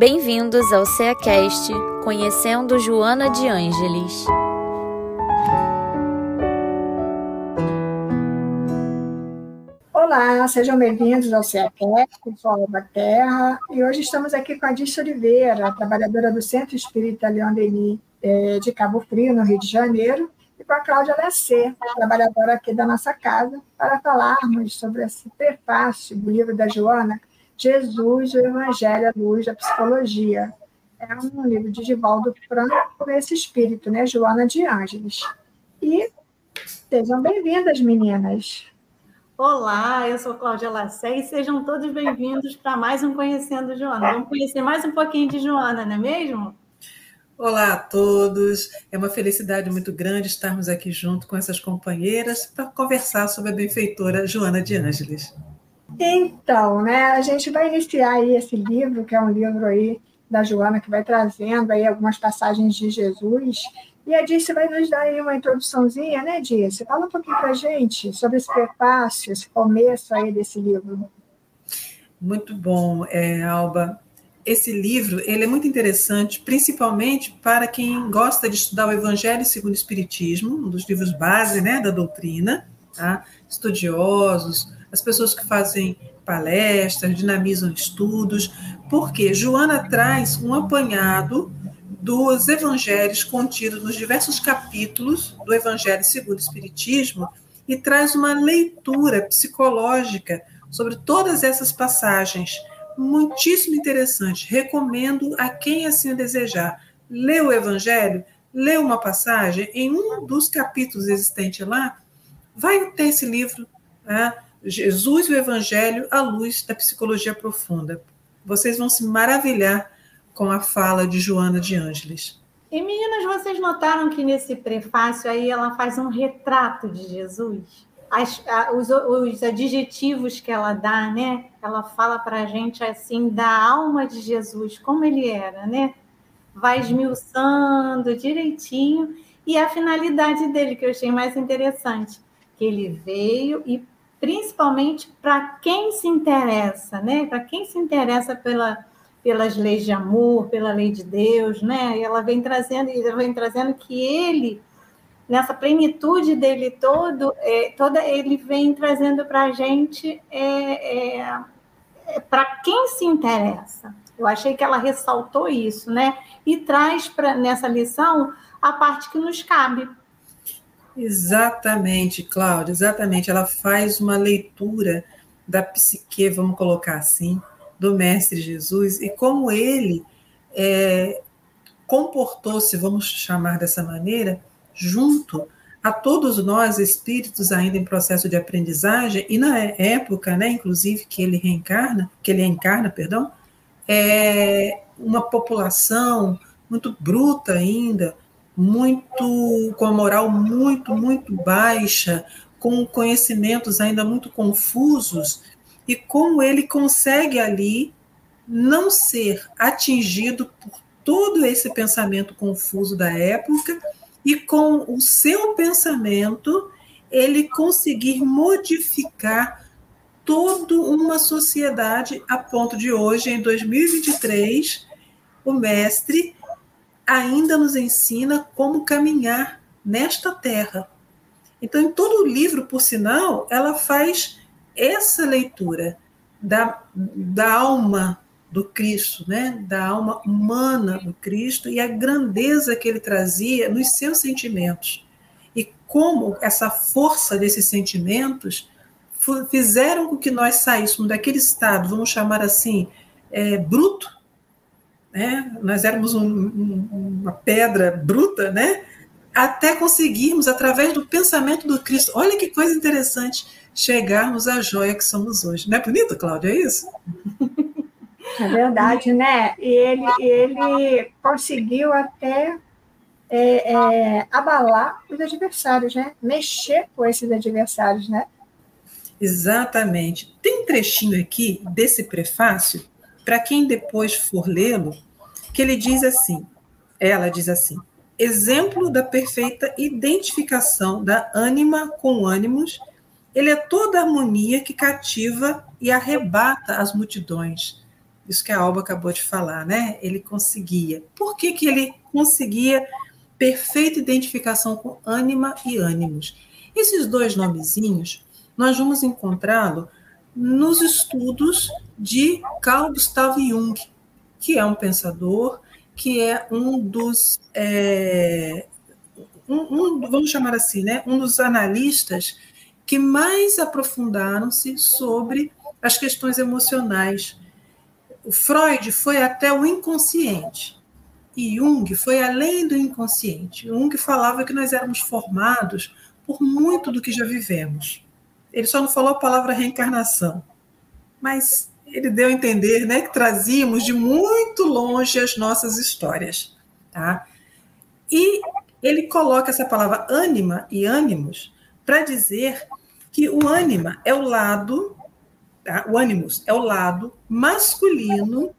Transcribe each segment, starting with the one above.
Bem-vindos ao CEACast Conhecendo Joana de Ângeles. Olá, sejam bem-vindos ao CEACast, eu sou a Alba Terra, e hoje estamos aqui com a Dice Oliveira, trabalhadora do Centro Espírita Leão Denis eh, de Cabo Frio, no Rio de Janeiro, e com a Cláudia Lessê, trabalhadora aqui da nossa casa, para falarmos sobre esse prefácio do livro da Joana, Jesus, o Evangelho, a luz da psicologia. É um livro de Givaldo Franco por esse espírito, né, Joana de Ângeles. E sejam bem-vindas, meninas. Olá, eu sou Cláudia Lacé e sejam todos bem-vindos para mais um Conhecendo Joana. Vamos conhecer mais um pouquinho de Joana, não é mesmo? Olá a todos, é uma felicidade muito grande estarmos aqui junto com essas companheiras para conversar sobre a benfeitora Joana de Ângeles. Então, né, a gente vai iniciar aí esse livro, que é um livro aí da Joana, que vai trazendo aí algumas passagens de Jesus. E a Disse vai nos dar aí uma introduçãozinha, né, Disse? Fala um pouquinho para a gente sobre esse prefácio, esse começo aí desse livro. Muito bom, é, Alba. Esse livro ele é muito interessante, principalmente para quem gosta de estudar o Evangelho segundo o Espiritismo, um dos livros base né, da doutrina, tá? estudiosos, as pessoas que fazem palestras, dinamizam estudos, porque Joana traz um apanhado dos evangelhos contidos nos diversos capítulos do Evangelho segundo o Espiritismo e traz uma leitura psicológica sobre todas essas passagens. Muitíssimo interessante. Recomendo a quem assim desejar. Lê o Evangelho, lê uma passagem, em um dos capítulos existentes lá, vai ter esse livro. Né? Jesus e o Evangelho à luz da psicologia profunda. Vocês vão se maravilhar com a fala de Joana de Ângeles. E meninas, vocês notaram que nesse prefácio aí ela faz um retrato de Jesus? As, a, os, os, adjetivos que ela dá, né? Ela fala para a gente assim da alma de Jesus, como ele era, né? Vai esmiuçando direitinho e a finalidade dele que eu achei mais interessante, que ele veio e principalmente para quem se interessa, né? Para quem se interessa pela, pelas leis de amor, pela lei de Deus, né? E ela vem trazendo, ela vem trazendo que ele, nessa plenitude dele todo, é, toda ele vem trazendo para a gente é, é, é para quem se interessa. Eu achei que ela ressaltou isso, né? E traz para nessa lição a parte que nos cabe, Exatamente, Cláudia, exatamente. Ela faz uma leitura da psique, vamos colocar assim, do Mestre Jesus e como ele é, comportou-se, vamos chamar dessa maneira, junto a todos nós, espíritos ainda em processo de aprendizagem, e na época, né, inclusive, que ele reencarna, que ele encarna, perdão, é uma população muito bruta ainda, muito com a moral muito, muito baixa, com conhecimentos ainda muito confusos, e como ele consegue ali não ser atingido por todo esse pensamento confuso da época e com o seu pensamento ele conseguir modificar toda uma sociedade a ponto de hoje, em 2023, o mestre ainda nos ensina como caminhar nesta terra. Então, em todo o livro, por sinal, ela faz essa leitura da, da alma do Cristo, né? da alma humana do Cristo e a grandeza que ele trazia nos seus sentimentos. E como essa força desses sentimentos fizeram com que nós saíssemos daquele estado, vamos chamar assim, é, bruto, né? nós éramos um, um, uma pedra bruta, né? até conseguirmos, através do pensamento do Cristo, olha que coisa interessante, chegarmos à joia que somos hoje. Não é bonito, Cláudia? É isso? É verdade, né? E ele, ele conseguiu até é, é, abalar os adversários, né? Mexer com esses adversários, né? Exatamente. Tem um trechinho aqui desse prefácio para quem depois for lê-lo, que ele diz assim, ela diz assim, exemplo da perfeita identificação da ânima com ânimos, ele é toda harmonia que cativa e arrebata as multidões. Isso que a Alba acabou de falar, né? Ele conseguia. Por que, que ele conseguia perfeita identificação com ânima e ânimos? Esses dois nomezinhos, nós vamos encontrá-lo nos estudos de Carl Gustav Jung, que é um pensador, que é um dos, é, um, um, vamos chamar assim, né, um dos analistas que mais aprofundaram-se sobre as questões emocionais. O Freud foi até o inconsciente e Jung foi além do inconsciente. Jung falava que nós éramos formados por muito do que já vivemos. Ele só não falou a palavra reencarnação, mas ele deu a entender né, que trazíamos de muito longe as nossas histórias. Tá? E ele coloca essa palavra ânima e ânimos para dizer que o ânima é o lado, tá? o ânimos é o lado masculino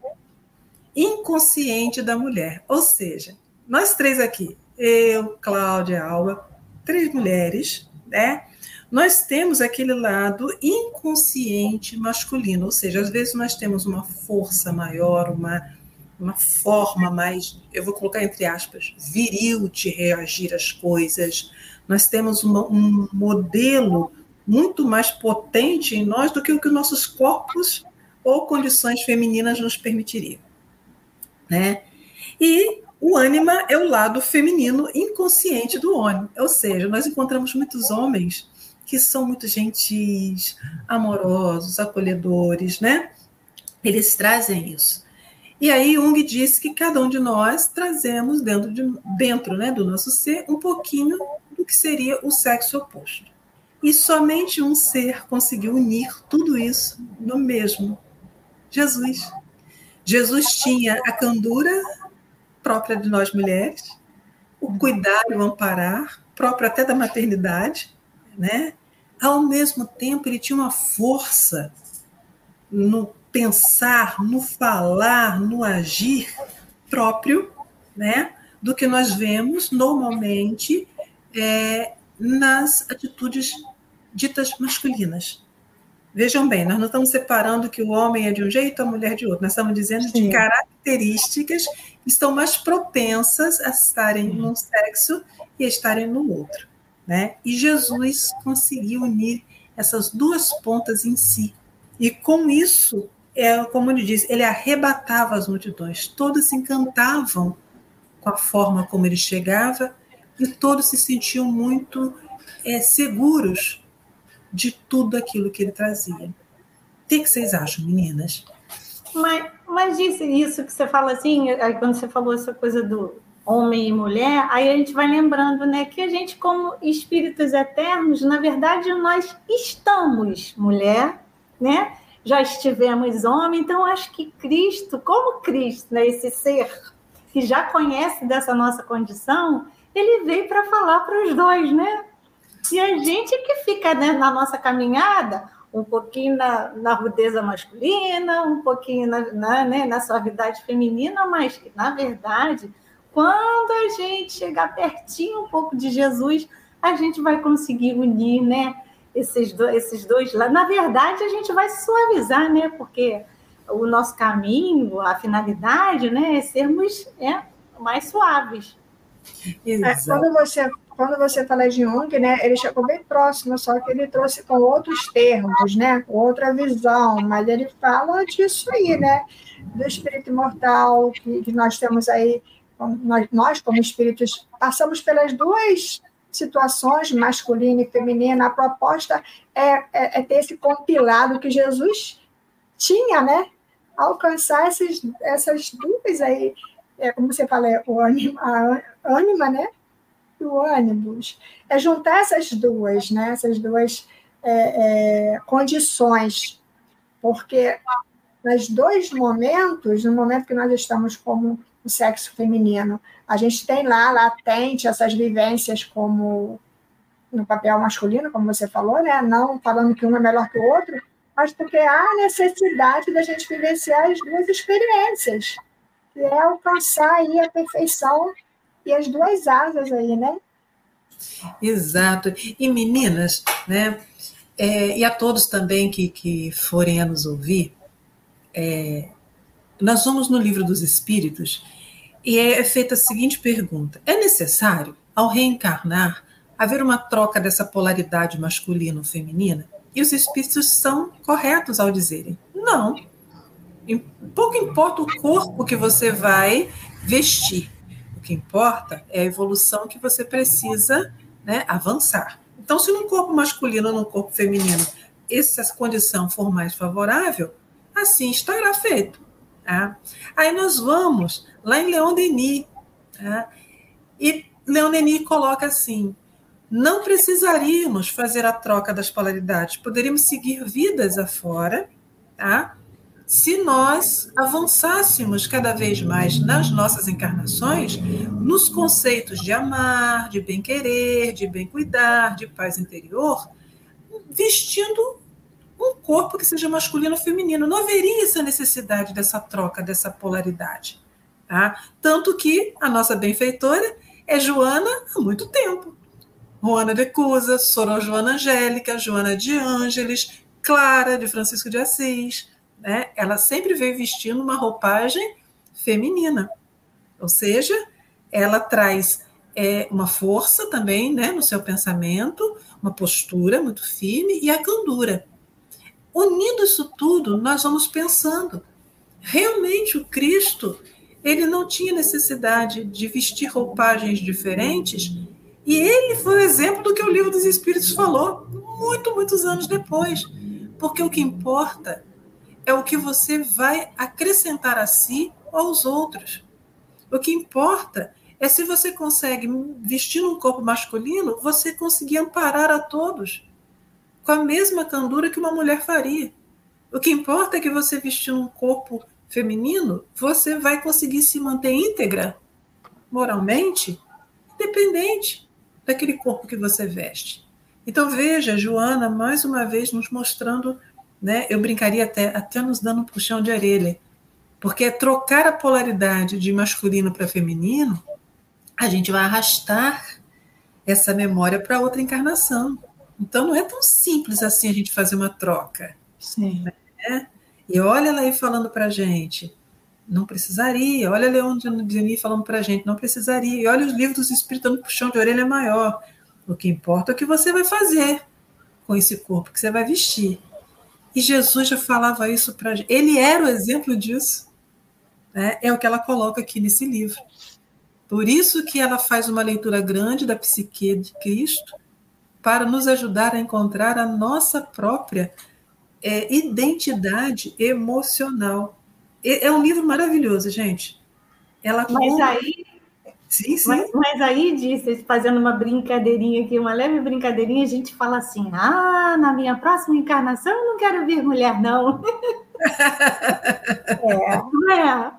inconsciente da mulher. Ou seja, nós três aqui, eu, Cláudia, Alba, três mulheres, né? Nós temos aquele lado inconsciente masculino, ou seja, às vezes nós temos uma força maior, uma, uma forma mais, eu vou colocar entre aspas, viril de reagir às coisas. Nós temos uma, um modelo muito mais potente em nós do que o que nossos corpos ou condições femininas nos permitiriam. Né? E o ânima é o lado feminino inconsciente do homem, ou seja, nós encontramos muitos homens que são muito gentis, amorosos, acolhedores, né? Eles trazem isso. E aí Jung disse que cada um de nós trazemos dentro, de, dentro né, do nosso ser um pouquinho do que seria o sexo oposto. E somente um ser conseguiu unir tudo isso no mesmo, Jesus. Jesus tinha a candura própria de nós mulheres, o cuidar e o amparar, próprio até da maternidade, né? Ao mesmo tempo, ele tinha uma força no pensar, no falar, no agir próprio, né? Do que nós vemos normalmente é, nas atitudes ditas masculinas. Vejam bem, nós não estamos separando que o homem é de um jeito, a mulher de outro. Nós estamos dizendo Sim. de características que estão mais propensas a estarem num sexo e a estarem no outro. Né? E Jesus conseguiu unir essas duas pontas em si. E com isso, é, como ele diz, ele arrebatava as multidões. Todos se encantavam com a forma como ele chegava e todos se sentiam muito é, seguros de tudo aquilo que ele trazia. O que, vocês acham, meninas? Mas, mas isso que você fala assim, quando você falou essa coisa do homem e mulher, aí a gente vai lembrando, né, que a gente como espíritos eternos, na verdade, nós estamos mulher, né? Já estivemos homem, então acho que Cristo, como Cristo, né, esse ser que já conhece dessa nossa condição, ele veio para falar para os dois, né? E a gente que fica né, na nossa caminhada, um pouquinho na, na rudeza masculina, um pouquinho na, na, né, na suavidade feminina, mas na verdade, quando a gente chegar pertinho um pouco de Jesus, a gente vai conseguir unir, né? Esses, do, esses dois lá. Na verdade, a gente vai se suavizar, né? Porque o nosso caminho, a finalidade, né, é sermos é, mais suaves. É, quando você quando você fala de Jung, né, ele chegou bem próximo, só que ele trouxe com outros termos, né, com outra visão, mas ele fala disso aí, né, do espírito imortal, que, que nós temos aí, nós, nós, como espíritos, passamos pelas duas situações, masculina e feminina, a proposta é, é, é ter esse compilado que Jesus tinha, né, alcançar esses, essas duas aí, é, como você fala, é, o ânima, a ânima, né, o ônibus. É juntar essas duas, né? essas duas é, é, condições, porque nos dois momentos, no momento que nós estamos como o sexo feminino, a gente tem lá latente essas vivências como no papel masculino, como você falou, né? não falando que um é melhor que o outro, mas porque há necessidade da gente vivenciar as duas experiências, que é alcançar aí a perfeição e as duas asas aí, né? Exato. E meninas, né? É, e a todos também que, que forem a nos ouvir, é, nós vamos no livro dos Espíritos e é feita a seguinte pergunta: é necessário, ao reencarnar, haver uma troca dessa polaridade masculino-feminina? E os Espíritos são corretos ao dizerem: não. Pouco importa o corpo que você vai vestir. O que importa é a evolução que você precisa né, avançar. Então, se no corpo masculino ou no corpo feminino essa condição for mais favorável, assim estará feito. Tá? Aí nós vamos lá em Leon Denis, tá? e Leon Denis coloca assim: não precisaríamos fazer a troca das polaridades, poderíamos seguir vidas afora, tá? se nós avançássemos cada vez mais nas nossas encarnações nos conceitos de amar, de bem-querer, de bem-cuidar, de paz interior, vestindo um corpo que seja masculino ou feminino. Não haveria essa necessidade dessa troca, dessa polaridade. Tá? Tanto que a nossa benfeitora é Joana há muito tempo. Joana de Cusa, Sor Joana Angélica, Joana de Ângeles, Clara de Francisco de Assis, né, ela sempre veio vestindo uma roupagem feminina. Ou seja, ela traz é, uma força também né, no seu pensamento, uma postura muito firme e a candura. Unindo isso tudo, nós vamos pensando. Realmente o Cristo, ele não tinha necessidade de vestir roupagens diferentes, e ele foi o exemplo do que o livro dos Espíritos falou, muito, muitos anos depois. Porque o que importa é o que você vai acrescentar a si ou aos outros. O que importa é se você consegue, vestir um corpo masculino, você conseguir amparar a todos com a mesma candura que uma mulher faria. O que importa é que você vestindo um corpo feminino, você vai conseguir se manter íntegra, moralmente, independente daquele corpo que você veste. Então veja, Joana, mais uma vez nos mostrando né? Eu brincaria até, até nos dando um puxão de orelha, porque é trocar a polaridade de masculino para feminino, a gente vai arrastar essa memória para outra encarnação. Então não é tão simples assim a gente fazer uma troca. Sim. Né? E olha ela aí falando para a gente, não precisaria. Olha Leon Denis falando para a gente, não precisaria. E olha os livros dos espíritos dando puxão de orelha maior. O que importa é o que você vai fazer com esse corpo que você vai vestir. E Jesus já falava isso para gente. Ele era o exemplo disso. Né? É o que ela coloca aqui nesse livro. Por isso que ela faz uma leitura grande da psique de Cristo para nos ajudar a encontrar a nossa própria é, identidade emocional. É um livro maravilhoso, gente. Ela Mas aí Sim, sim. Mas, mas, aí, disse, fazendo uma brincadeirinha aqui, uma leve brincadeirinha, a gente fala assim: ah, na minha próxima encarnação eu não quero vir mulher, não. é, é?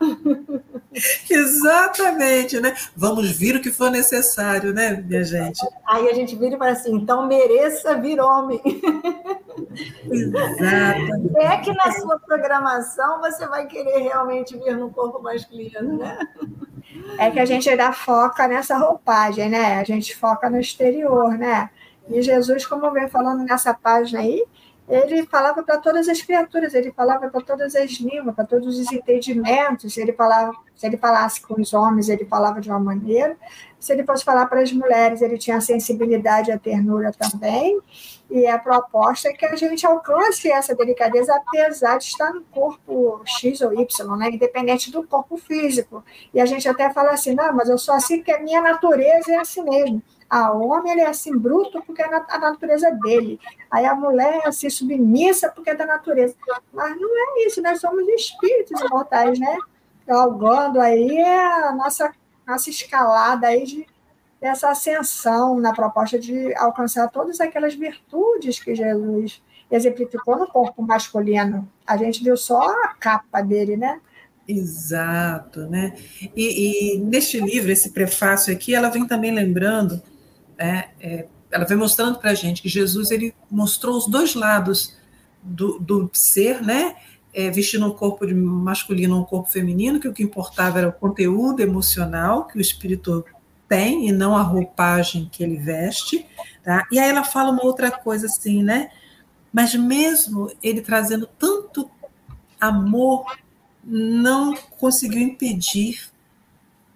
Exatamente, né? Vamos vir o que for necessário, né, minha gente? Aí a gente vira e fala assim: então mereça vir homem. Exatamente. É que na sua programação você vai querer realmente vir no corpo masculino, né? é que a gente ainda foca nessa roupagem, né? A gente foca no exterior, né? E Jesus, como vem falando nessa página aí, ele falava para todas as criaturas, ele falava para todas as línguas, para todos os entendimentos. Ele falava, se ele falasse com os homens, ele falava de uma maneira. Se ele fosse falar para as mulheres, ele tinha a sensibilidade e a ternura também. E a proposta é que a gente alcance essa delicadeza, apesar de estar no corpo X ou Y, né? independente do corpo físico. E a gente até fala assim: não, mas eu sou assim porque a minha natureza é assim mesmo. A homem ele é assim bruto porque é a natureza dele. Aí a mulher é assim submissa porque é da natureza. Mas não é isso, nós somos espíritos imortais, né? Galgando aí é a nossa, nossa escalada aí de, dessa ascensão na proposta de alcançar todas aquelas virtudes que Jesus exemplificou no corpo masculino. A gente viu só a capa dele, né? Exato, né? E, e neste livro, esse prefácio aqui, ela vem também lembrando é, é, ela vai mostrando para a gente que Jesus ele mostrou os dois lados do, do ser, né? É, vestindo um corpo masculino um corpo feminino, que o que importava era o conteúdo emocional que o espírito tem e não a roupagem que ele veste. Tá? E aí ela fala uma outra coisa assim, né? Mas mesmo ele trazendo tanto amor não conseguiu impedir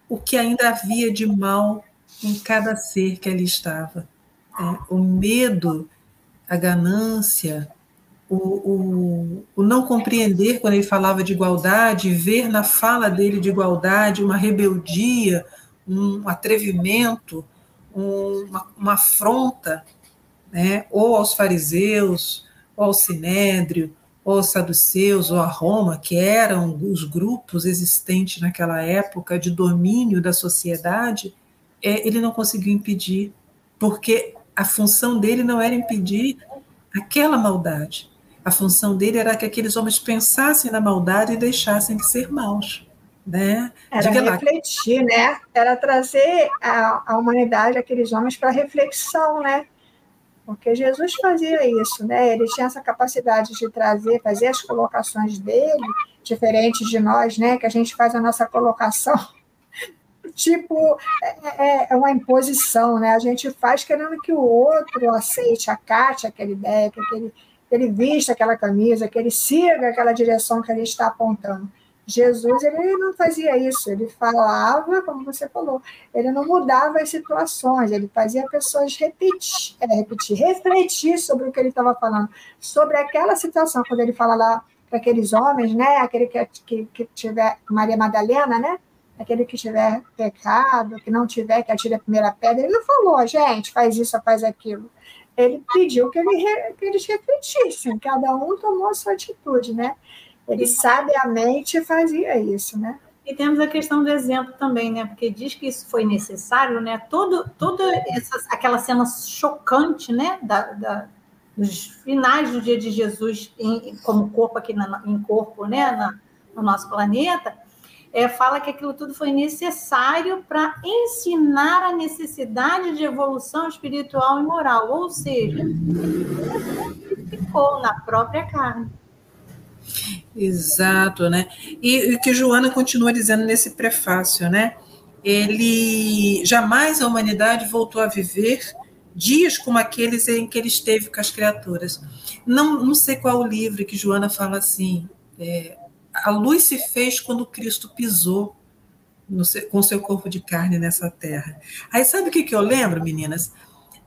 o que ainda havia de mal em cada ser que ali estava. É, o medo, a ganância, o, o, o, não compreender quando ele falava de igualdade, ver na fala dele de igualdade uma rebeldia, um atrevimento, um, uma, uma afronta, né, ou aos fariseus, ou ao sinédrio, ou aos saduceus, ou a Roma, que eram os grupos existentes naquela época de domínio da sociedade, é, ele não conseguiu impedir, porque a função dele não era impedir aquela maldade. A função dele era que aqueles homens pensassem na maldade e deixassem de ser maus. Né? Era Diga refletir, lá. né? Era trazer a, a humanidade, aqueles homens, para reflexão, né? Porque Jesus fazia isso, né? Ele tinha essa capacidade de trazer, fazer as colocações dele, diferentes de nós, né? Que a gente faz a nossa colocação tipo, é, é, é, uma imposição, né? A gente faz querendo que o outro aceite, acate aquela ideia, que aquele, que ele vista aquela camisa, que ele siga aquela direção que a gente está apontando. Jesus ele não fazia isso, ele falava, como você falou, ele não mudava as situações, ele fazia pessoas repetir, é, repetir refletir sobre o que ele estava falando, sobre aquela situação, quando ele fala lá para aqueles homens, né, aquele que, que, que tiver, Maria Madalena, né, aquele que tiver pecado, que não tiver, que atire a primeira pedra, ele não falou, gente, faz isso, faz aquilo. Ele pediu que, ele, que eles refletissem, cada um tomou a sua atitude, né? Ele sabiamente fazia isso, né? E temos a questão do exemplo também, né? Porque diz que isso foi necessário, né? Todo, toda essa, aquela cena chocante, né? Da, da, dos finais do dia de Jesus em, como corpo aqui na, em corpo, né? Na, no nosso planeta, é, fala que aquilo tudo foi necessário para ensinar a necessidade de evolução espiritual e moral, ou seja, ficou na própria carne. Exato, né? E o que Joana continua dizendo nesse prefácio, né? Ele jamais a humanidade voltou a viver dias como aqueles em que ele esteve com as criaturas. Não, não sei qual o livro que Joana fala assim. É, a luz se fez quando Cristo pisou seu, com seu corpo de carne nessa terra. Aí sabe o que, que eu lembro, meninas?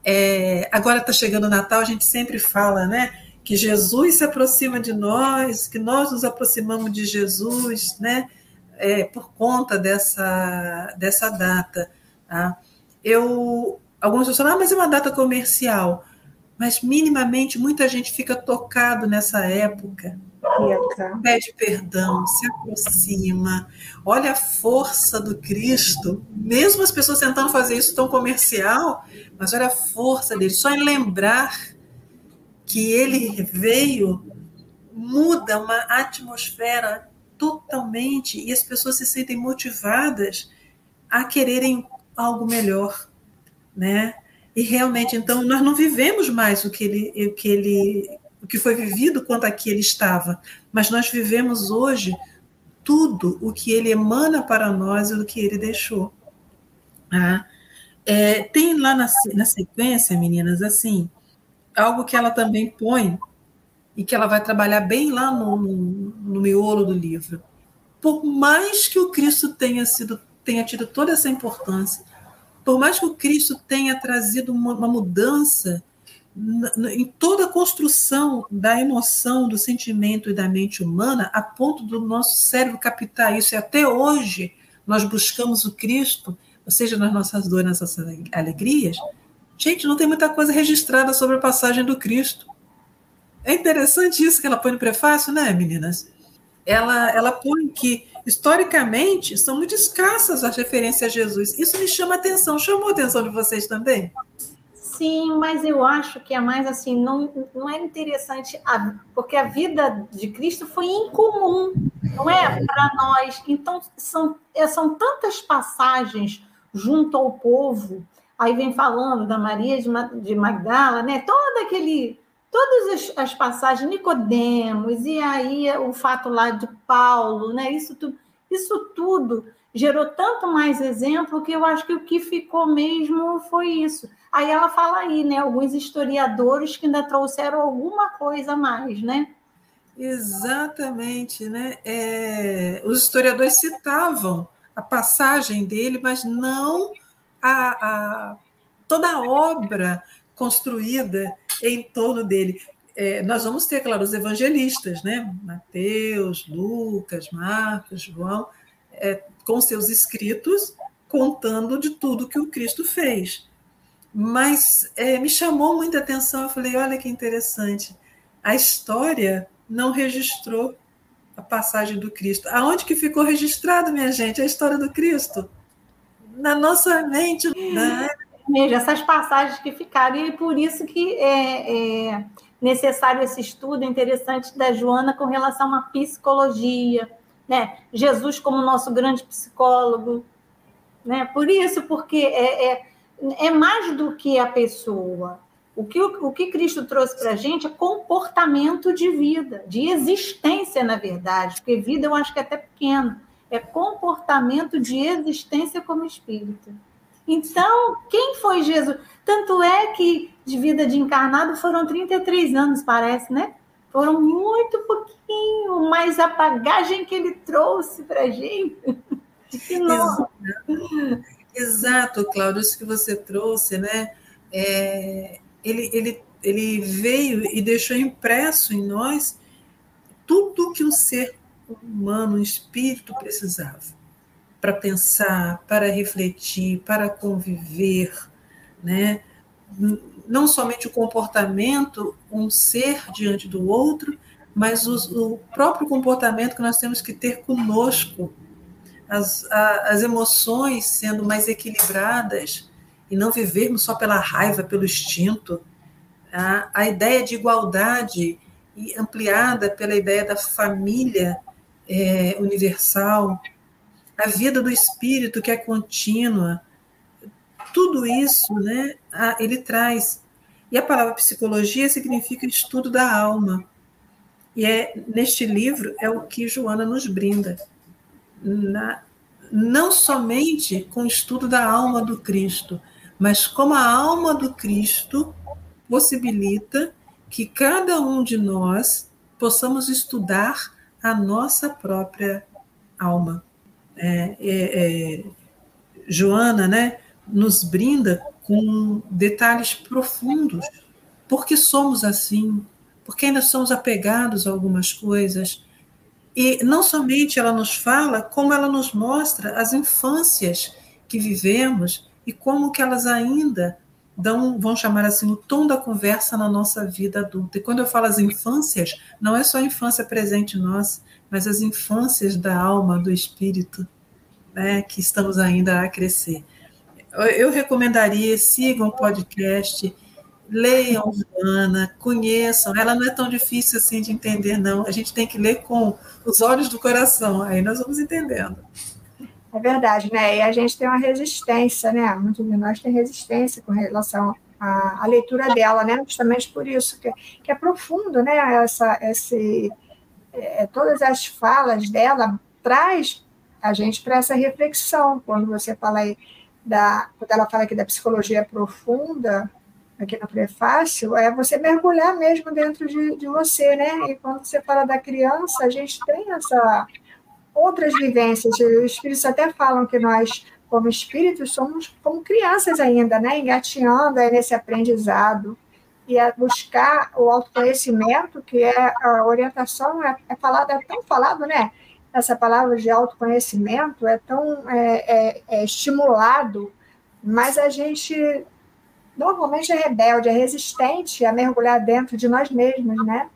É, agora está chegando o Natal, a gente sempre fala, né? que Jesus se aproxima de nós, que nós nos aproximamos de Jesus, né? É, por conta dessa, dessa data. Tá? Eu, alguns pessoas falam, ah, mas é uma data comercial. Mas, minimamente, muita gente fica tocado nessa época. Pede perdão, se aproxima. Olha a força do Cristo. Mesmo as pessoas tentando fazer isso tão comercial, mas olha a força dele. Só em lembrar que ele veio muda uma atmosfera totalmente e as pessoas se sentem motivadas a quererem algo melhor, né? E realmente, então, nós não vivemos mais o que ele, o que ele, que foi vivido quando aqui ele estava, mas nós vivemos hoje tudo o que ele emana para nós e o que ele deixou. Ah, é, tem lá na, na sequência, meninas, assim, algo que ela também põe e que ela vai trabalhar bem lá no, no, no miolo do livro. Por mais que o Cristo tenha sido tenha tido toda essa importância, por mais que o Cristo tenha trazido uma, uma mudança em toda a construção da emoção, do sentimento e da mente humana, a ponto do nosso cérebro captar isso, e até hoje nós buscamos o Cristo, ou seja, nas nossas dores, nas nossas alegrias, Gente, não tem muita coisa registrada sobre a passagem do Cristo. É interessante isso que ela põe no prefácio, né, meninas? Ela, ela põe que, historicamente, são muito escassas as referências a Jesus. Isso me chama atenção. Chamou a atenção de vocês também? Sim, mas eu acho que é mais assim, não, não é interessante, a, porque a vida de Cristo foi incomum, não é? Para nós. Então, são, é, são tantas passagens junto ao povo aí vem falando da Maria de Magdala, né? Todo aquele, todas as, as passagens, Nicodemos, e aí o fato lá de Paulo, né? Isso tudo, isso tudo gerou tanto mais exemplo que eu acho que o que ficou mesmo foi isso. Aí ela fala aí, né? Alguns historiadores que ainda trouxeram alguma coisa a mais, né? Exatamente, né? É, os historiadores citavam a passagem dele, mas não a, a toda a obra construída em torno dele. É, nós vamos ter, claro, os evangelistas, né? Mateus, Lucas, Marcos, João, é, com seus escritos, contando de tudo que o Cristo fez. Mas é, me chamou muita atenção, eu falei, olha que interessante, a história não registrou a passagem do Cristo. Aonde que ficou registrado, minha gente, a história do Cristo? Na nossa mente. Né? Mesmo, essas passagens que ficaram, e por isso que é, é necessário esse estudo interessante da Joana com relação à psicologia, né? Jesus como nosso grande psicólogo, né? Por isso, porque é, é, é mais do que a pessoa, o que, o que Cristo trouxe para a gente é comportamento de vida, de existência, na verdade, porque vida eu acho que é até pequeno, é comportamento de existência como espírito. Então, quem foi Jesus? Tanto é que de vida de encarnado foram 33 anos, parece, né? Foram muito pouquinho, mas a bagagem que ele trouxe para a gente. Exato. Exato, Cláudio, isso que você trouxe, né? É, ele, ele, ele veio e deixou impresso em nós tudo que um ser humano, um espírito precisava para pensar, para refletir, para conviver, né? Não somente o comportamento, um ser diante do outro, mas o, o próprio comportamento que nós temos que ter conosco, as, a, as emoções sendo mais equilibradas, e não vivermos só pela raiva, pelo instinto. A, a ideia de igualdade ampliada pela ideia da família é, universal, a vida do espírito que é contínua, tudo isso, né, ele traz. E a palavra psicologia significa estudo da alma. E é neste livro é o que Joana nos brinda. Na, não somente com o estudo da alma do Cristo, mas como a alma do Cristo possibilita que cada um de nós possamos estudar a nossa própria alma. É, é, é, Joana né, nos brinda com detalhes profundos. Porque somos assim? Porque ainda somos apegados a algumas coisas? E não somente ela nos fala, como ela nos mostra as infâncias que vivemos e como que elas ainda dão, vão chamar assim, o tom da conversa na nossa vida adulta. E quando eu falo as infâncias, não é só a infância presente nossa, mas as infâncias da alma, do espírito, né, que estamos ainda a crescer. Eu recomendaria, sigam o podcast, leiam Joana, conheçam. Ela não é tão difícil assim de entender, não. A gente tem que ler com os olhos do coração, aí nós vamos entendendo. É verdade, né? E a gente tem uma resistência, né? Muitos de nós têm resistência com relação à, à leitura dela, né? Justamente por isso, que, que é profundo, né? Essa, esse, é, todas as falas dela traz a gente para essa reflexão. Quando você fala aí da, quando ela fala aqui da psicologia profunda, aqui no prefácio, é você mergulhar mesmo dentro de, de você, né? E quando você fala da criança, a gente tem essa outras vivências. Os espíritos até falam que nós, como espíritos, somos como crianças ainda, né? Engatinhando nesse aprendizado e a buscar o autoconhecimento, que é a orientação, é, é falado, é tão falado, né? Essa palavra de autoconhecimento é tão é, é, é estimulado, mas a gente normalmente é rebelde, é resistente a mergulhar dentro de nós mesmos, né?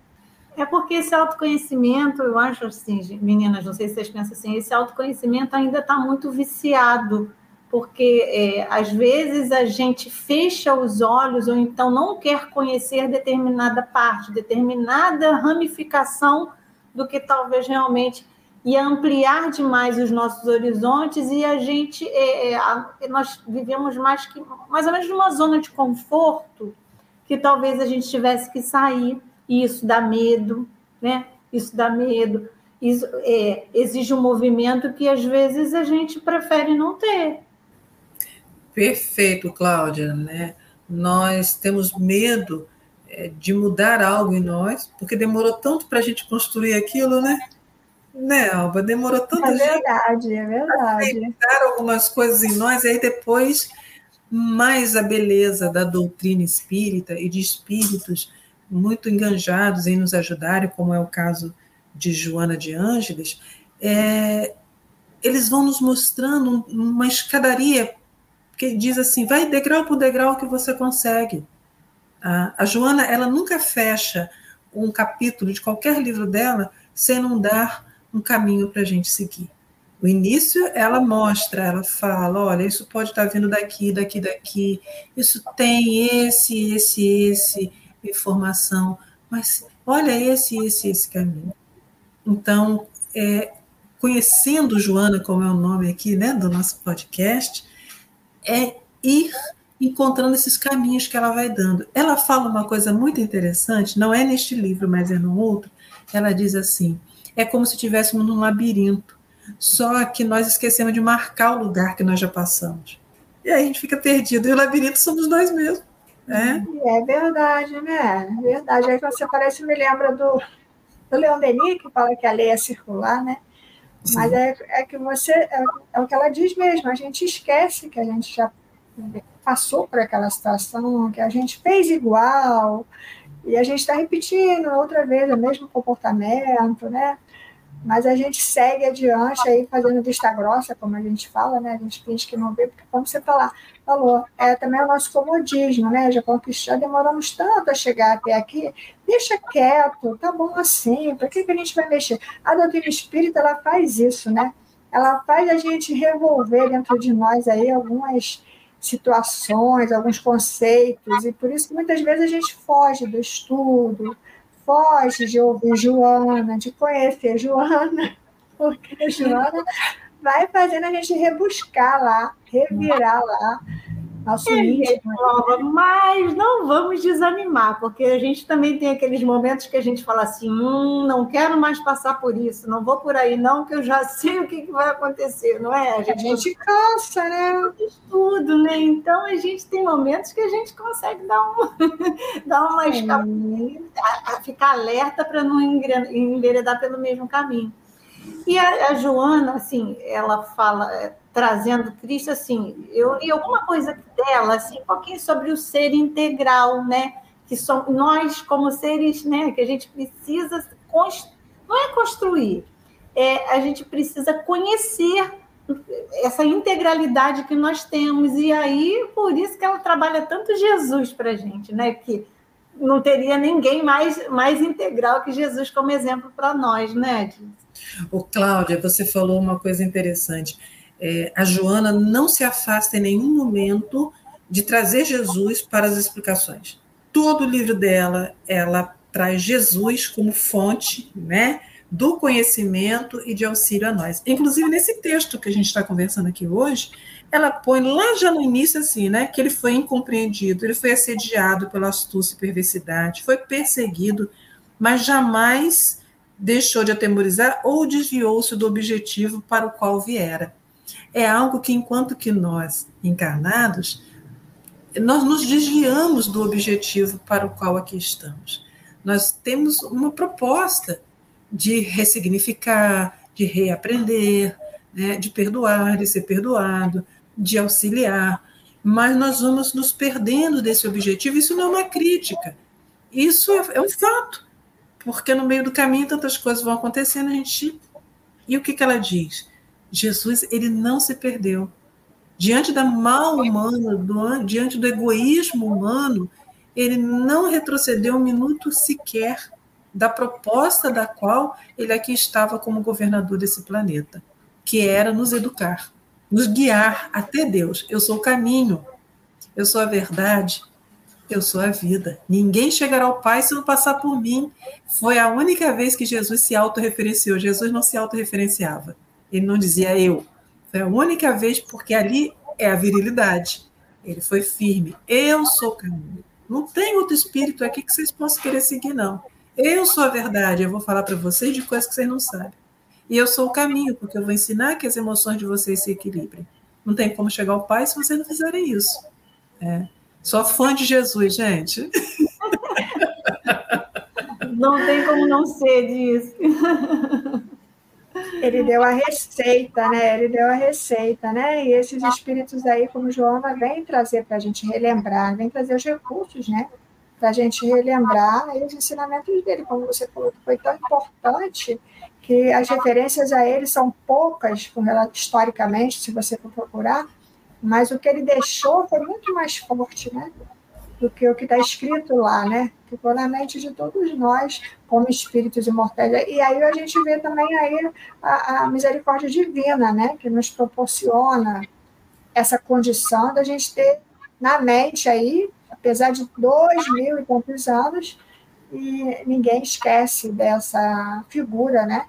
É porque esse autoconhecimento, eu acho assim, meninas, não sei se vocês pensam assim, esse autoconhecimento ainda está muito viciado, porque é, às vezes a gente fecha os olhos ou então não quer conhecer determinada parte, determinada ramificação do que talvez realmente ia ampliar demais os nossos horizontes e a gente é, é, nós vivemos mais que mais ou menos numa zona de conforto que talvez a gente tivesse que sair e isso dá medo, né? Isso dá medo. Isso é, exige um movimento que às vezes a gente prefere não ter. Perfeito, Cláudia, né? Nós temos medo é, de mudar algo em nós, porque demorou tanto para a gente construir aquilo, né? Né, Alba? Demorou tanto É verdade, é verdade. Aceitar algumas coisas em nós, e aí depois mais a beleza da doutrina espírita e de espíritos muito enganjados em nos ajudarem, como é o caso de Joana de Ângeles, é, eles vão nos mostrando uma escadaria que diz assim, vai degrau por degrau que você consegue. A, a Joana, ela nunca fecha um capítulo de qualquer livro dela sem não dar um caminho para a gente seguir. O início, ela mostra, ela fala, olha, isso pode estar vindo daqui, daqui, daqui, isso tem esse, esse, esse informação, mas olha esse, esse, esse caminho. Então, é, conhecendo Joana, como é o nome aqui né, do nosso podcast, é ir encontrando esses caminhos que ela vai dando. Ela fala uma coisa muito interessante, não é neste livro, mas é no outro. Ela diz assim: é como se estivéssemos num labirinto, só que nós esquecemos de marcar o lugar que nós já passamos. E aí a gente fica perdido, e o labirinto somos nós mesmos. Né? É verdade, né? É verdade. Aí você parece, me lembra do, do Leon Denis, que fala que a lei é circular, né? Mas é, é que você, é, é, o que ela diz mesmo, a gente esquece que a gente já passou por aquela situação, que a gente fez igual, e a gente está repetindo outra vez o mesmo comportamento, né? Mas a gente segue adiante aí fazendo vista grossa, como a gente fala, né? A gente finge que não vê, porque como você falar, falou, é também o nosso comodismo, né? Já conquistar, demoramos tanto a chegar até aqui, deixa quieto, tá bom assim, para que, que a gente vai mexer? A doutrina espírita, ela faz isso, né? Ela faz a gente revolver dentro de nós aí algumas situações, alguns conceitos, e por isso que muitas vezes a gente foge do estudo, foge de ouvir Joana, de conhecer Joana, porque Joana vai fazendo a gente rebuscar lá, revirar lá é, íntimo. Mas não vamos desanimar, porque a gente também tem aqueles momentos que a gente fala assim: hum, não quero mais passar por isso, não vou por aí, não, que eu já sei o que, que vai acontecer, não é? A gente, a gente cansa, né? Tudo, né? Então a gente tem momentos que a gente consegue dar uma, dar uma escapa, a, a ficar alerta para não enveredar pelo mesmo caminho. E a, a, Joana, assim, ela fala, é, trazendo Cristo, assim, eu li alguma coisa dela, assim, um pouquinho sobre o ser integral, né? Que somos nós, como seres, né? Que a gente precisa, não é construir, é, a gente precisa conhecer essa integralidade que nós temos. E aí, por isso que ela trabalha tanto Jesus para a gente, né? Que não teria ninguém mais, mais integral que Jesus como exemplo para nós, né, o Cláudia, você falou uma coisa interessante. É, a Joana não se afasta em nenhum momento de trazer Jesus para as explicações. Todo o livro dela, ela traz Jesus como fonte, né, do conhecimento e de auxílio a nós. Inclusive nesse texto que a gente está conversando aqui hoje, ela põe lá já no início assim, né, que ele foi incompreendido, ele foi assediado pela astúcia e perversidade, foi perseguido, mas jamais deixou de atemorizar ou desviou-se do objetivo para o qual viera. É algo que, enquanto que nós, encarnados, nós nos desviamos do objetivo para o qual aqui estamos. Nós temos uma proposta de ressignificar, de reaprender, né, de perdoar, de ser perdoado, de auxiliar, mas nós vamos nos perdendo desse objetivo. Isso não é uma crítica, isso é, é um fato porque no meio do caminho tantas coisas vão acontecendo, a gente. E o que, que ela diz? Jesus, ele não se perdeu. Diante da mal humana, do, diante do egoísmo humano, ele não retrocedeu um minuto sequer da proposta da qual ele aqui estava como governador desse planeta, que era nos educar, nos guiar até Deus. Eu sou o caminho, eu sou a verdade, eu sou a vida. Ninguém chegará ao Pai se não passar por mim. Foi a única vez que Jesus se autorreferenciou. Jesus não se autorreferenciava. Ele não dizia eu. Foi a única vez, porque ali é a virilidade. Ele foi firme. Eu sou o caminho. Não tem outro espírito aqui que vocês possam querer seguir, não. Eu sou a verdade. Eu vou falar para vocês de coisas que vocês não sabem. E eu sou o caminho, porque eu vou ensinar que as emoções de vocês se equilibrem. Não tem como chegar ao Pai se vocês não fizerem isso. É. Sou fã de Jesus, gente. Não tem como não ser disso. Ele deu a receita, né? Ele deu a receita, né? E esses espíritos aí, como Joana, vem trazer para a gente relembrar, vem trazer os recursos, né? Para a gente relembrar os ensinamentos dele, como você falou, que foi tão importante que as referências a ele são poucas, historicamente, se você for procurar, mas o que ele deixou foi muito mais forte, né? Do que o que está escrito lá, né? Ficou na mente de todos nós como espíritos imortais. E aí a gente vê também aí a, a misericórdia divina, né? Que nos proporciona essa condição da gente ter na mente aí, apesar de dois mil e tantos anos, e ninguém esquece dessa figura, né?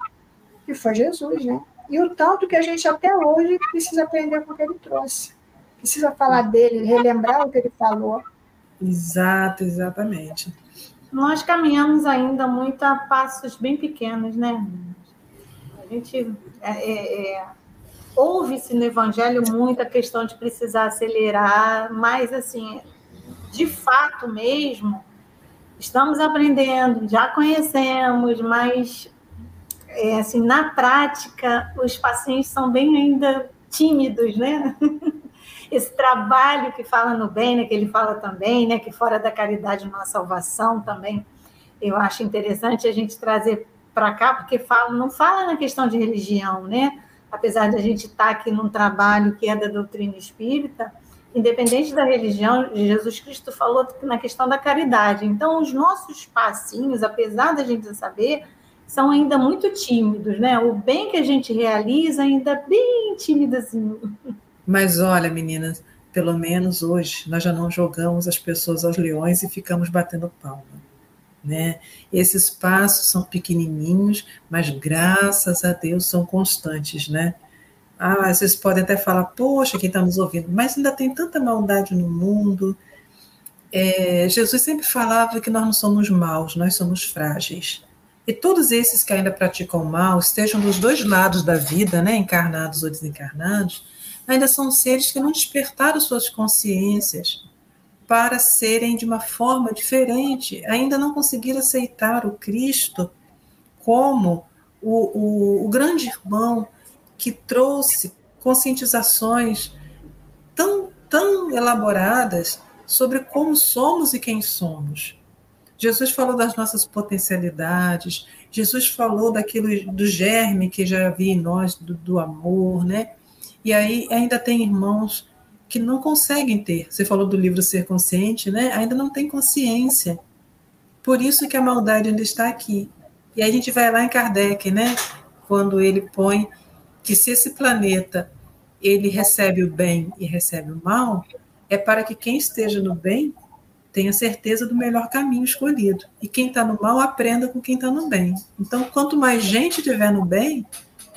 Que foi Jesus, né? E o tanto que a gente até hoje precisa aprender com o que ele trouxe. Precisa falar dele, relembrar o que ele falou Exato, exatamente. Nós caminhamos ainda muito a passos bem pequenos, né? A gente é, é, é, ouve-se no Evangelho muito a questão de precisar acelerar, mas assim, de fato mesmo, estamos aprendendo, já conhecemos, mas é, assim, na prática, os pacientes são bem ainda tímidos, né? esse trabalho que fala no bem, né, que ele fala também, né, que fora da caridade não há salvação também, eu acho interessante a gente trazer para cá, porque fala, não fala na questão de religião, né? Apesar de a gente estar tá aqui num trabalho que é da doutrina espírita, independente da religião, Jesus Cristo falou na questão da caridade. Então, os nossos passinhos, apesar da gente saber, são ainda muito tímidos, né? O bem que a gente realiza ainda é bem tímidozinho. Mas olha, meninas, pelo menos hoje nós já não jogamos as pessoas aos leões e ficamos batendo palma. Né? Esses passos são pequenininhos, mas graças a Deus são constantes, né? Ah, vocês podem até falar, poxa, quem está nos ouvindo, mas ainda tem tanta maldade no mundo. É, Jesus sempre falava que nós não somos maus, nós somos frágeis. E todos esses que ainda praticam mal, estejam dos dois lados da vida, né, encarnados ou desencarnados, ainda são seres que não despertaram suas consciências para serem de uma forma diferente, ainda não conseguiram aceitar o Cristo como o, o, o grande irmão que trouxe conscientizações tão, tão elaboradas sobre como somos e quem somos. Jesus falou das nossas potencialidades, Jesus falou daquilo do germe que já havia em nós, do, do amor, né? E aí ainda tem irmãos que não conseguem ter. Você falou do livro Ser Consciente, né? Ainda não tem consciência. Por isso que a maldade ainda está aqui. E aí a gente vai lá em Kardec, né? Quando ele põe que se esse planeta ele recebe o bem e recebe o mal, é para que quem esteja no bem tenha certeza do melhor caminho escolhido. E quem está no mal aprenda com quem está no bem. Então, quanto mais gente tiver no bem,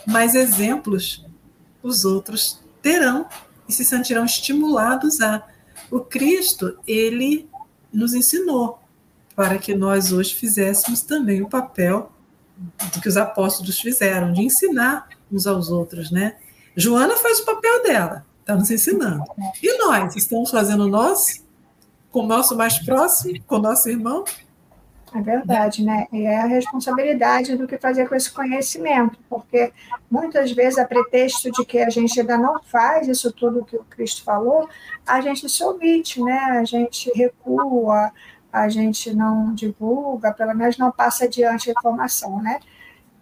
mais exemplos os outros terão e se sentirão estimulados a. O Cristo, ele nos ensinou para que nós hoje fizéssemos também o papel do que os apóstolos fizeram, de ensinar uns aos outros, né? Joana faz o papel dela, está nos ensinando. E nós estamos fazendo nosso, com o nosso mais próximo, com o nosso irmão? É verdade, né? E é a responsabilidade do que fazer com esse conhecimento, porque muitas vezes, a pretexto de que a gente ainda não faz isso tudo que o Cristo falou, a gente se omite, né? A gente recua, a gente não divulga, pelo menos não passa adiante a informação, né?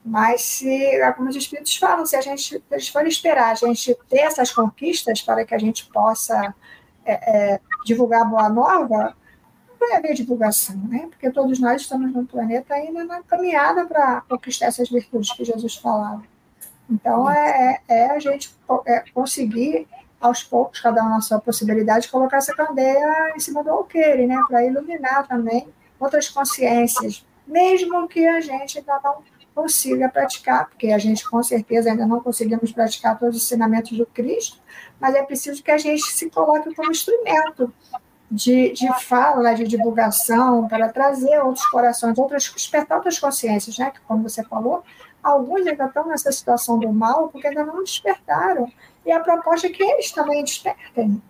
Mas se, como os espíritos falam, se a gente eles forem esperar a gente ter essas conquistas para que a gente possa é, é, divulgar a boa nova, vai haver divulgação, né? Porque todos nós estamos no planeta ainda na caminhada para conquistar essas virtudes que Jesus falava. Então, é, é, é a gente é conseguir, aos poucos, cada um na sua possibilidade, colocar essa candeia em cima do alqueire, né? Para iluminar também outras consciências, mesmo que a gente ainda não consiga praticar, porque a gente com certeza ainda não conseguimos praticar todos os ensinamentos do Cristo, mas é preciso que a gente se coloque como instrumento de, de fala, de divulgação, para trazer outros corações, outras, despertar outras consciências, né? Que, como você falou, alguns ainda estão nessa situação do mal porque ainda não despertaram. E a proposta é que eles também despertem.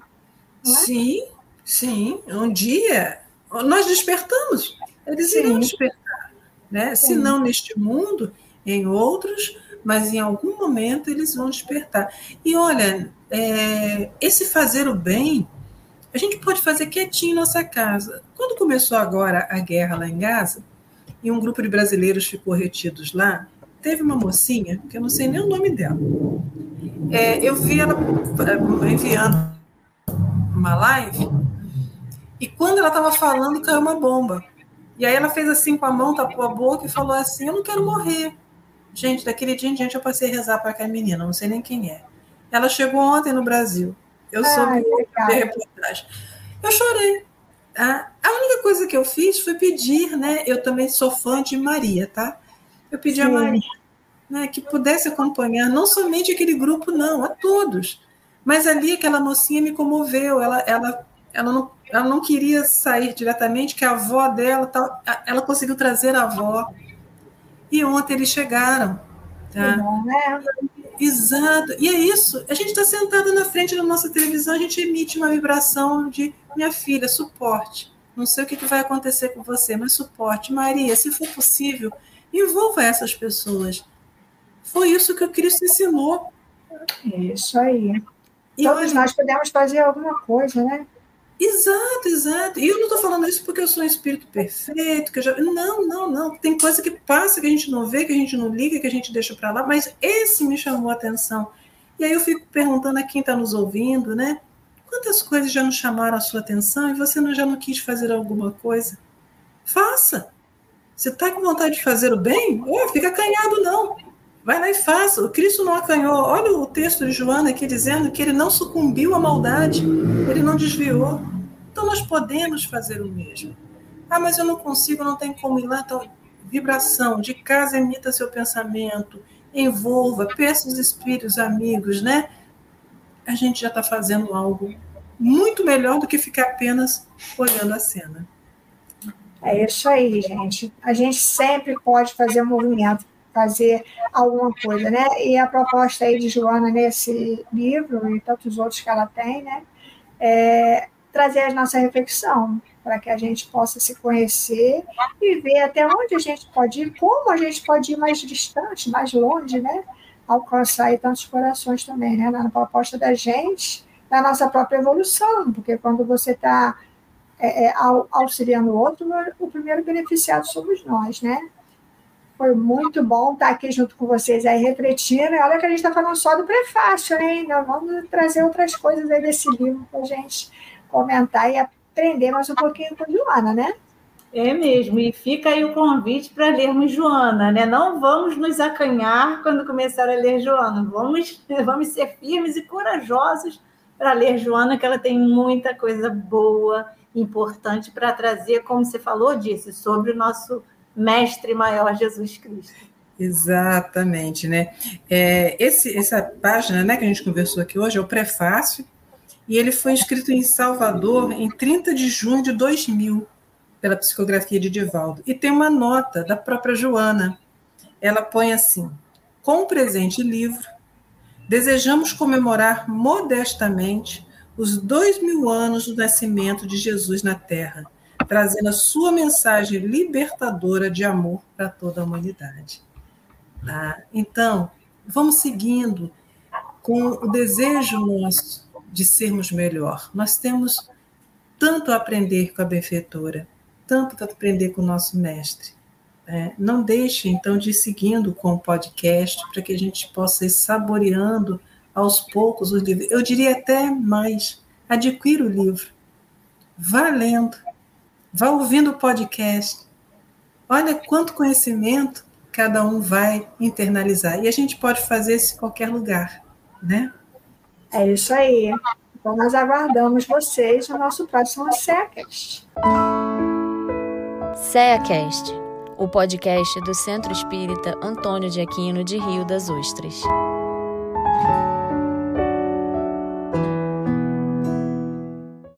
É? Sim, sim. Um dia nós despertamos. Eles sim. irão despertar. né? Se não neste mundo, em outros, mas em algum momento eles vão despertar. E olha, é, esse fazer o bem, a gente pode fazer quietinho em nossa casa. Quando começou agora a guerra lá em Gaza, e um grupo de brasileiros ficou retidos lá, teve uma mocinha, que eu não sei nem o nome dela. É, eu vi ela é, enviando uma live, e quando ela estava falando, caiu uma bomba. E aí ela fez assim com a mão, tapou a boca e falou assim: Eu não quero morrer. Gente, daquele dia em diante eu passei a rezar para aquela menina, não sei nem quem é. Ela chegou ontem no Brasil. Eu soube de reportagem. Eu chorei. Tá? A única coisa que eu fiz foi pedir, né? Eu também sou fã de Maria, tá? Eu pedi Sim. a Maria né, que pudesse acompanhar não somente aquele grupo, não, a todos. Mas ali aquela mocinha me comoveu. Ela, ela, ela não ela não queria sair diretamente, que a avó dela, ela conseguiu trazer a avó. E ontem eles chegaram. Tá? Bom, né? Exato. E é isso. A gente está sentado na frente da nossa televisão, a gente emite uma vibração de minha filha, suporte. Não sei o que, vai acontecer com você, mas suporte. Maria, se for possível, envolva essas pessoas. Foi isso que o Cristo ensinou. Isso aí. E Todos nós podemos fazer alguma coisa, né? Exato, exato. E eu não estou falando isso porque eu sou um espírito perfeito, que já. Não, não, não. Tem coisa que passa que a gente não vê, que a gente não liga, que a gente deixa para lá, mas esse me chamou a atenção. E aí eu fico perguntando a quem está nos ouvindo, né? Quantas coisas já nos chamaram a sua atenção e você não, já não quis fazer alguma coisa? Faça! Você está com vontade de fazer o bem? Oh, fica acanhado, não. Vai lá e faça. O Cristo não acanhou. Olha o texto de Joana aqui dizendo que ele não sucumbiu à maldade, ele não desviou. Então nós podemos fazer o mesmo. Ah, mas eu não consigo, não tem como ir lá. Então, vibração, de casa emita seu pensamento, envolva, peça os espíritos amigos, né? A gente já está fazendo algo muito melhor do que ficar apenas olhando a cena. É isso aí, gente. A gente sempre pode fazer um movimento fazer alguma coisa, né? E a proposta aí de Joana nesse livro e tantos outros que ela tem, né? É trazer a nossa reflexão para que a gente possa se conhecer e ver até onde a gente pode ir, como a gente pode ir mais distante, mais longe, né? Alcançar aí tantos corações também, né? Na proposta da gente, da nossa própria evolução, porque quando você está é, é, auxiliando o outro, o primeiro beneficiado somos nós, né? Foi muito bom estar aqui junto com vocês aí refletindo. Olha que a gente está falando só do prefácio, né? Ainda vamos trazer outras coisas aí desse livro para a gente comentar e aprender mais um pouquinho com Joana, né? É mesmo, e fica aí o convite para lermos Joana, né? Não vamos nos acanhar quando começar a ler Joana, vamos, vamos ser firmes e corajosos para ler Joana, que ela tem muita coisa boa, importante para trazer, como você falou, disse, sobre o nosso mestre maior Jesus Cristo. Exatamente, né? É, esse, essa página né, que a gente conversou aqui hoje é o prefácio, e ele foi escrito em Salvador em 30 de junho de 2000, pela psicografia de Divaldo. E tem uma nota da própria Joana. Ela põe assim: com o presente livro, desejamos comemorar modestamente os dois mil anos do nascimento de Jesus na Terra trazendo a sua mensagem libertadora de amor para toda a humanidade. Tá? Então, vamos seguindo com o desejo nosso de sermos melhor. Nós temos tanto a aprender com a benfeitora, tanto a aprender com o nosso mestre. É, não deixe, então, de ir seguindo com o podcast para que a gente possa ir saboreando aos poucos os livros. Eu diria até mais: adquira o livro, vá lendo, Vá ouvindo o podcast. Olha quanto conhecimento cada um vai internalizar. E a gente pode fazer isso em qualquer lugar, né? É isso aí. Então, nós aguardamos vocês no nosso próximo SEACast. SEACast, o podcast do Centro Espírita Antônio de Aquino de Rio das Ostras.